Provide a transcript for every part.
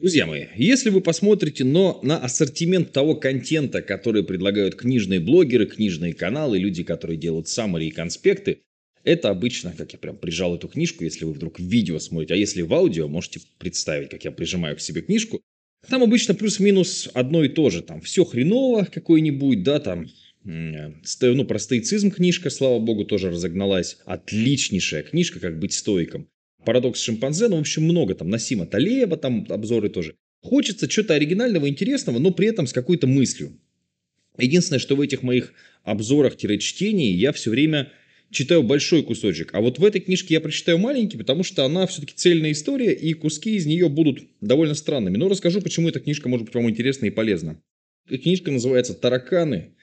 Друзья мои, если вы посмотрите но на ассортимент того контента, который предлагают книжные блогеры, книжные каналы, люди, которые делают саммари и конспекты, это обычно, как я прям прижал эту книжку, если вы вдруг видео смотрите, а если в аудио, можете представить, как я прижимаю к себе книжку. Там обычно плюс-минус одно и то же. Там все хреново какой-нибудь, да, там ну, про стоицизм книжка, слава богу, тоже разогналась. Отличнейшая книжка, как быть стоиком. Парадокс шимпанзе, ну, в общем, много там. Насима Талеева, там обзоры тоже. Хочется чего-то оригинального, интересного, но при этом с какой-то мыслью. Единственное, что в этих моих обзорах-чтении я все время читаю большой кусочек. А вот в этой книжке я прочитаю маленький, потому что она все-таки цельная история, и куски из нее будут довольно странными. Но расскажу, почему эта книжка может быть вам интересна и полезна. Книжка называется «Тараканы»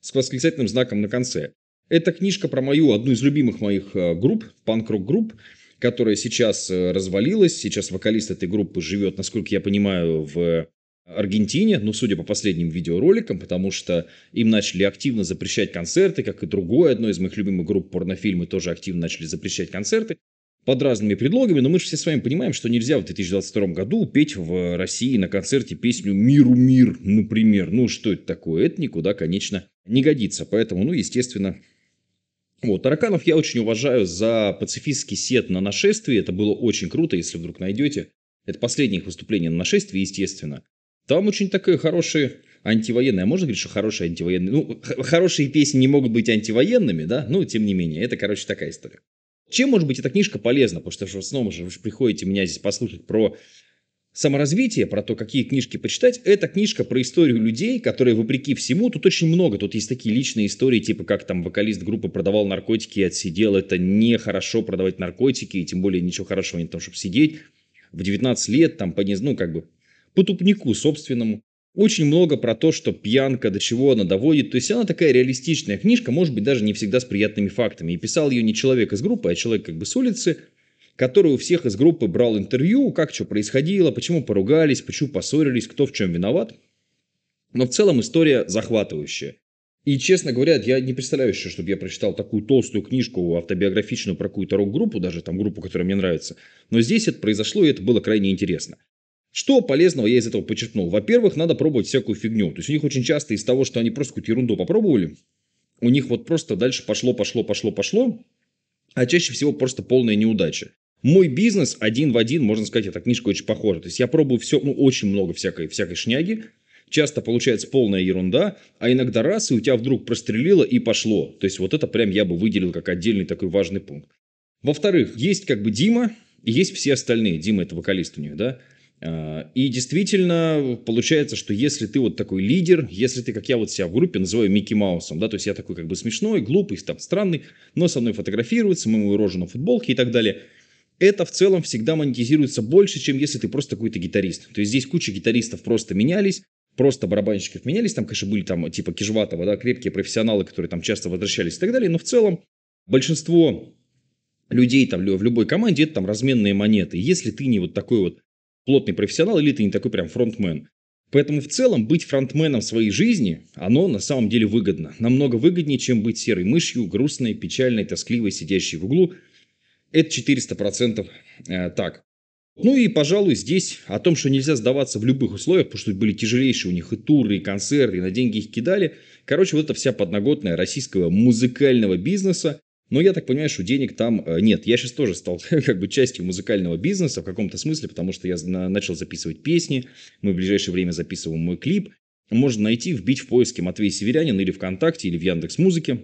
с восклицательным знаком на конце. Это книжка про мою, одну из любимых моих э, групп, панк-рок групп, которая сейчас э, развалилась. Сейчас вокалист этой группы живет, насколько я понимаю, в Аргентине, ну, судя по последним видеороликам, потому что им начали активно запрещать концерты, как и другое, одно из моих любимых групп порнофильмы тоже активно начали запрещать концерты под разными предлогами, но мы же все с вами понимаем, что нельзя в 2022 году петь в России на концерте песню «Миру мир», например. Ну, что это такое? Это никуда, конечно, не годится. Поэтому, ну, естественно, вот, тараканов я очень уважаю за пацифистский сет на нашествии. Это было очень круто, если вдруг найдете. Это последнее их выступление на нашествии, естественно. Там очень такое хорошее антивоенное. А можно говорить, что хорошие антивоенные? Ну, хорошие песни не могут быть антивоенными, да? Ну, тем не менее, это, короче, такая история. Чем может быть эта книжка полезна? Потому что в основном же вы приходите меня здесь послушать про саморазвитие, про то, какие книжки почитать, это книжка про историю людей, которые, вопреки всему, тут очень много, тут есть такие личные истории, типа как там вокалист группы продавал наркотики и отсидел, это нехорошо продавать наркотики, и тем более ничего хорошего нет там, чтобы сидеть в 19 лет, там, по, ну, как бы, по тупнику собственному. Очень много про то, что пьянка, до чего она доводит. То есть она такая реалистичная книжка, может быть, даже не всегда с приятными фактами. И писал ее не человек из группы, а человек как бы с улицы – который у всех из группы брал интервью, как что происходило, почему поругались, почему поссорились, кто в чем виноват. Но в целом история захватывающая. И, честно говоря, я не представляю еще, чтобы я прочитал такую толстую книжку автобиографичную про какую-то рок-группу, даже там группу, которая мне нравится. Но здесь это произошло, и это было крайне интересно. Что полезного я из этого почерпнул? Во-первых, надо пробовать всякую фигню. То есть у них очень часто из того, что они просто какую-то ерунду попробовали, у них вот просто дальше пошло, пошло, пошло, пошло, а чаще всего просто полная неудача. Мой бизнес один в один, можно сказать, эта книжка очень похожа. То есть я пробую все, ну, очень много всякой, всякой шняги. Часто получается полная ерунда, а иногда раз, и у тебя вдруг прострелило и пошло. То есть вот это прям я бы выделил как отдельный такой важный пункт. Во-вторых, есть как бы Дима, и есть все остальные. Дима это вокалист у них, да. А, и действительно получается, что если ты вот такой лидер, если ты, как я вот себя в группе называю Микки Маусом, да, то есть я такой как бы смешной, глупый, там, странный, но со мной фотографируется, мы мою рожу на футболке и так далее – это в целом всегда монетизируется больше, чем если ты просто какой-то гитарист. То есть здесь куча гитаристов просто менялись, просто барабанщиков менялись, там, конечно, были там типа Кижватова, да, крепкие профессионалы, которые там часто возвращались и так далее, но в целом большинство людей там в любой команде это там разменные монеты. Если ты не вот такой вот плотный профессионал или ты не такой прям фронтмен. Поэтому в целом быть фронтменом своей жизни, оно на самом деле выгодно. Намного выгоднее, чем быть серой мышью, грустной, печальной, тоскливой, сидящей в углу – это 400% э, так. Ну и, пожалуй, здесь о том, что нельзя сдаваться в любых условиях, потому что были тяжелейшие у них и туры, и концерты, и на деньги их кидали. Короче, вот эта вся подноготная российского музыкального бизнеса. Но я так понимаю, что денег там э, нет. Я сейчас тоже стал как бы частью музыкального бизнеса в каком-то смысле, потому что я начал записывать песни. Мы в ближайшее время записываем мой клип. Можно найти, вбить в поиске Матвей Северянин или ВКонтакте, или в Яндекс Музыке.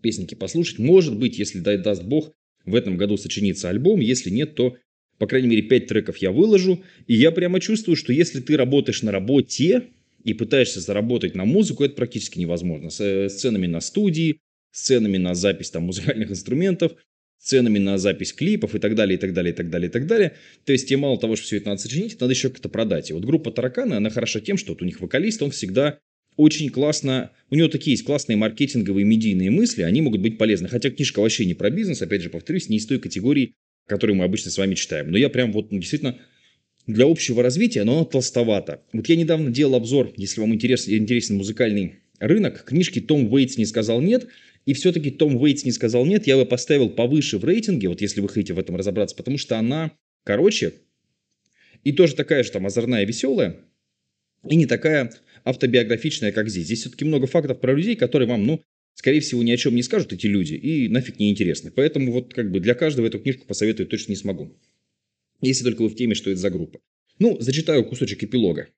Песенки послушать. Может быть, если даст Бог, в этом году сочинится альбом. Если нет, то, по крайней мере, 5 треков я выложу. И я прямо чувствую, что если ты работаешь на работе и пытаешься заработать на музыку, это практически невозможно. С э, ценами на студии, с ценами на запись там, музыкальных инструментов, ценами на запись клипов и так далее, и так далее, и так далее, и так далее. То есть, тебе мало того, что все это надо сочинить, надо еще как-то продать. И вот группа Тараканы, она хороша тем, что вот у них вокалист, он всегда очень классно, у него такие есть классные маркетинговые медийные мысли, они могут быть полезны. Хотя книжка вообще не про бизнес, опять же, повторюсь, не из той категории, которую мы обычно с вами читаем. Но я прям вот ну, действительно для общего развития, но оно толстовато. Вот я недавно делал обзор, если вам интересен, интересен музыкальный рынок, книжки Том Уэйтс не сказал нет, и все-таки Том Уэйтс не сказал нет, я бы поставил повыше в рейтинге, вот если вы хотите в этом разобраться, потому что она, короче, И тоже такая же там озорная, веселая. И не такая автобиографичная, как здесь. Здесь все-таки много фактов про людей, которые вам, ну, скорее всего, ни о чем не скажут эти люди и нафиг не интересны. Поэтому вот как бы для каждого эту книжку посоветовать точно не смогу. Если только вы в теме, что это за группа. Ну, зачитаю кусочек эпилога.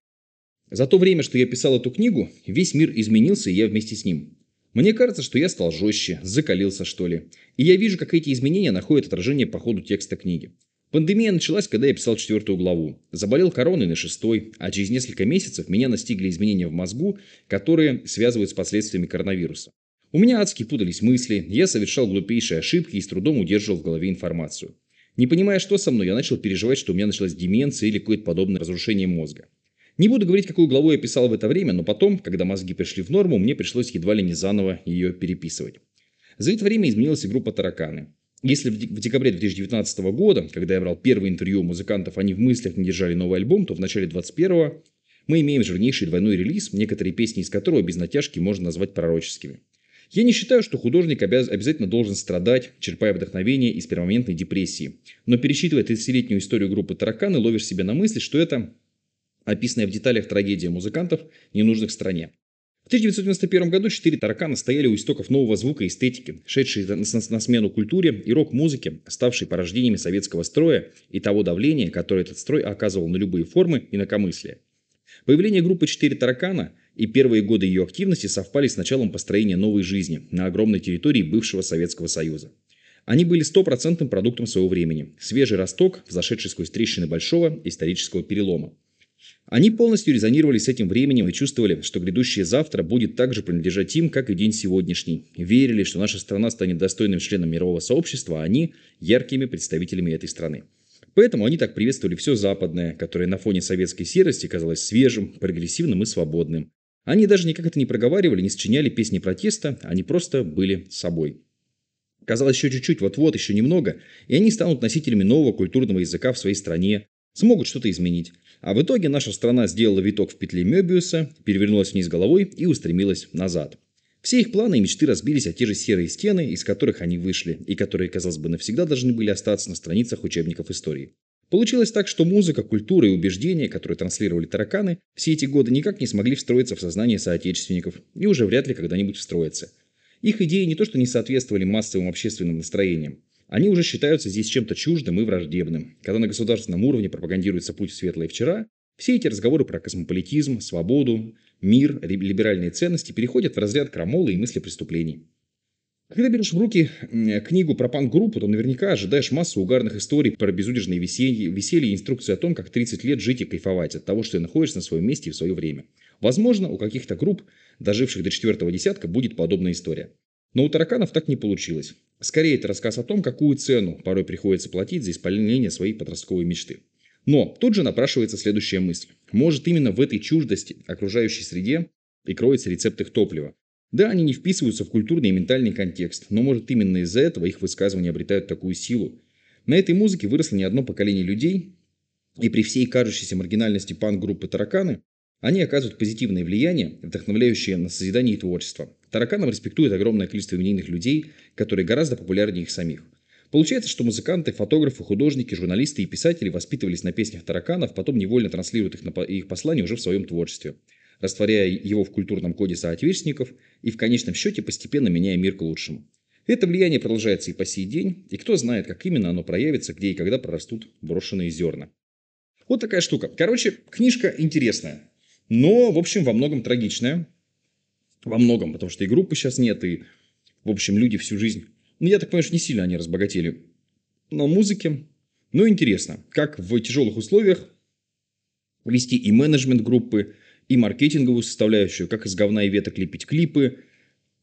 За то время, что я писал эту книгу, весь мир изменился, и я вместе с ним. Мне кажется, что я стал жестче, закалился что ли. И я вижу, как эти изменения находят отражение по ходу текста книги. Пандемия началась, когда я писал четвертую главу. Заболел короной на шестой, а через несколько месяцев меня настигли изменения в мозгу, которые связывают с последствиями коронавируса. У меня адски путались мысли, я совершал глупейшие ошибки и с трудом удерживал в голове информацию. Не понимая, что со мной, я начал переживать, что у меня началась деменция или какое-то подобное разрушение мозга. Не буду говорить, какую главу я писал в это время, но потом, когда мозги пришли в норму, мне пришлось едва ли не заново ее переписывать. За это время изменилась и группа «Тараканы». Если в декабре 2019 года, когда я брал первое интервью у музыкантов, они в мыслях не держали новый альбом, то в начале 2021 мы имеем жирнейший двойной релиз, некоторые песни из которого без натяжки можно назвать пророческими. Я не считаю, что художник обяз... обязательно должен страдать, черпая вдохновение из перманентной депрессии. Но пересчитывая 30-летнюю историю группы «Тараканы», ловишь себя на мысли, что это описанная в деталях трагедия музыкантов, ненужных стране. В 1991 году четыре таракана стояли у истоков нового звука и эстетики, шедшей на, смену культуре и рок-музыке, ставшей порождениями советского строя и того давления, которое этот строй оказывал на любые формы инакомыслия. Появление группы «Четыре таракана» и первые годы ее активности совпали с началом построения новой жизни на огромной территории бывшего Советского Союза. Они были стопроцентным продуктом своего времени, свежий росток, взошедший сквозь трещины большого исторического перелома. Они полностью резонировали с этим временем и чувствовали, что грядущее завтра будет также принадлежать им, как и день сегодняшний. Верили, что наша страна станет достойным членом мирового сообщества, а они – яркими представителями этой страны. Поэтому они так приветствовали все западное, которое на фоне советской серости казалось свежим, прогрессивным и свободным. Они даже никак это не проговаривали, не сочиняли песни протеста, они просто были собой. Казалось, еще чуть-чуть, вот-вот, еще немного, и они станут носителями нового культурного языка в своей стране, смогут что-то изменить. А в итоге наша страна сделала виток в петле Мебиуса, перевернулась вниз головой и устремилась назад. Все их планы и мечты разбились о те же серые стены, из которых они вышли, и которые, казалось бы, навсегда должны были остаться на страницах учебников истории. Получилось так, что музыка, культура и убеждения, которые транслировали тараканы, все эти годы никак не смогли встроиться в сознание соотечественников и уже вряд ли когда-нибудь встроятся. Их идеи не то что не соответствовали массовым общественным настроениям, они уже считаются здесь чем-то чуждым и враждебным. Когда на государственном уровне пропагандируется путь в светлое вчера, все эти разговоры про космополитизм, свободу, мир, либеральные ценности переходят в разряд крамолы и мысли преступлений. Когда берешь в руки книгу про панк-группу, то наверняка ожидаешь массу угарных историй про безудержные веселье, веселье и инструкции о том, как 30 лет жить и кайфовать от того, что ты находишься на своем месте и в свое время. Возможно, у каких-то групп, доживших до четвертого десятка, будет подобная история. Но у тараканов так не получилось. Скорее, это рассказ о том, какую цену порой приходится платить за исполнение своей подростковой мечты. Но тут же напрашивается следующая мысль. Может, именно в этой чуждости окружающей среде и кроется рецепт их топлива. Да, они не вписываются в культурный и ментальный контекст, но может именно из-за этого их высказывания обретают такую силу. На этой музыке выросло не одно поколение людей, и при всей кажущейся маргинальности панк-группы «Тараканы» они оказывают позитивное влияние, вдохновляющее на созидание и творчество. Тараканов респектует огромное количество мнейных людей, которые гораздо популярнее их самих. Получается, что музыканты, фотографы, художники, журналисты и писатели воспитывались на песнях тараканов, потом невольно транслируют их, их послания уже в своем творчестве, растворяя его в культурном коде соотечественников и в конечном счете постепенно меняя мир к лучшему. Это влияние продолжается и по сей день, и кто знает, как именно оно проявится, где и когда прорастут брошенные зерна. Вот такая штука. Короче, книжка интересная, но, в общем, во многом трагичная. Во многом, потому что и группы сейчас нет, и, в общем, люди всю жизнь... Ну, я так понимаю, что не сильно они разбогатели на музыке. Но интересно, как в тяжелых условиях вести и менеджмент группы, и маркетинговую составляющую, как из говна и веток лепить клипы.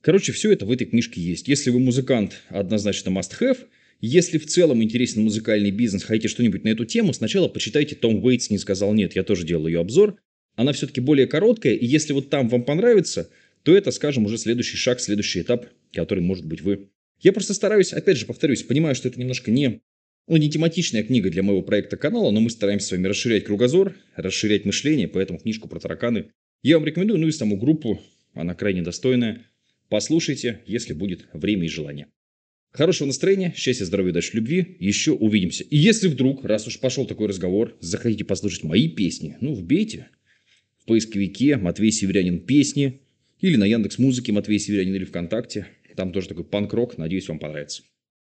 Короче, все это в этой книжке есть. Если вы музыкант, однозначно must-have. Если в целом интересен музыкальный бизнес, хотите что-нибудь на эту тему, сначала почитайте «Том Уэйтс не сказал нет». Я тоже делал ее обзор. Она все-таки более короткая, и если вот там вам понравится, то это, скажем, уже следующий шаг, следующий этап, который, может быть, вы... Я просто стараюсь, опять же, повторюсь, понимаю, что это немножко не, ну, не тематичная книга для моего проекта канала, но мы стараемся с вами расширять кругозор, расширять мышление, поэтому книжку про тараканы я вам рекомендую, ну и саму группу, она крайне достойная. Послушайте, если будет время и желание. Хорошего настроения, счастья, здоровья, удачи, любви. Еще увидимся. И если вдруг, раз уж пошел такой разговор, захотите послушать мои песни, ну, вбейте в поисковике Матвей Северянин песни или на Яндекс Музыке Матвей Северянин или ВКонтакте. Там тоже такой панк-рок. Надеюсь, вам понравится.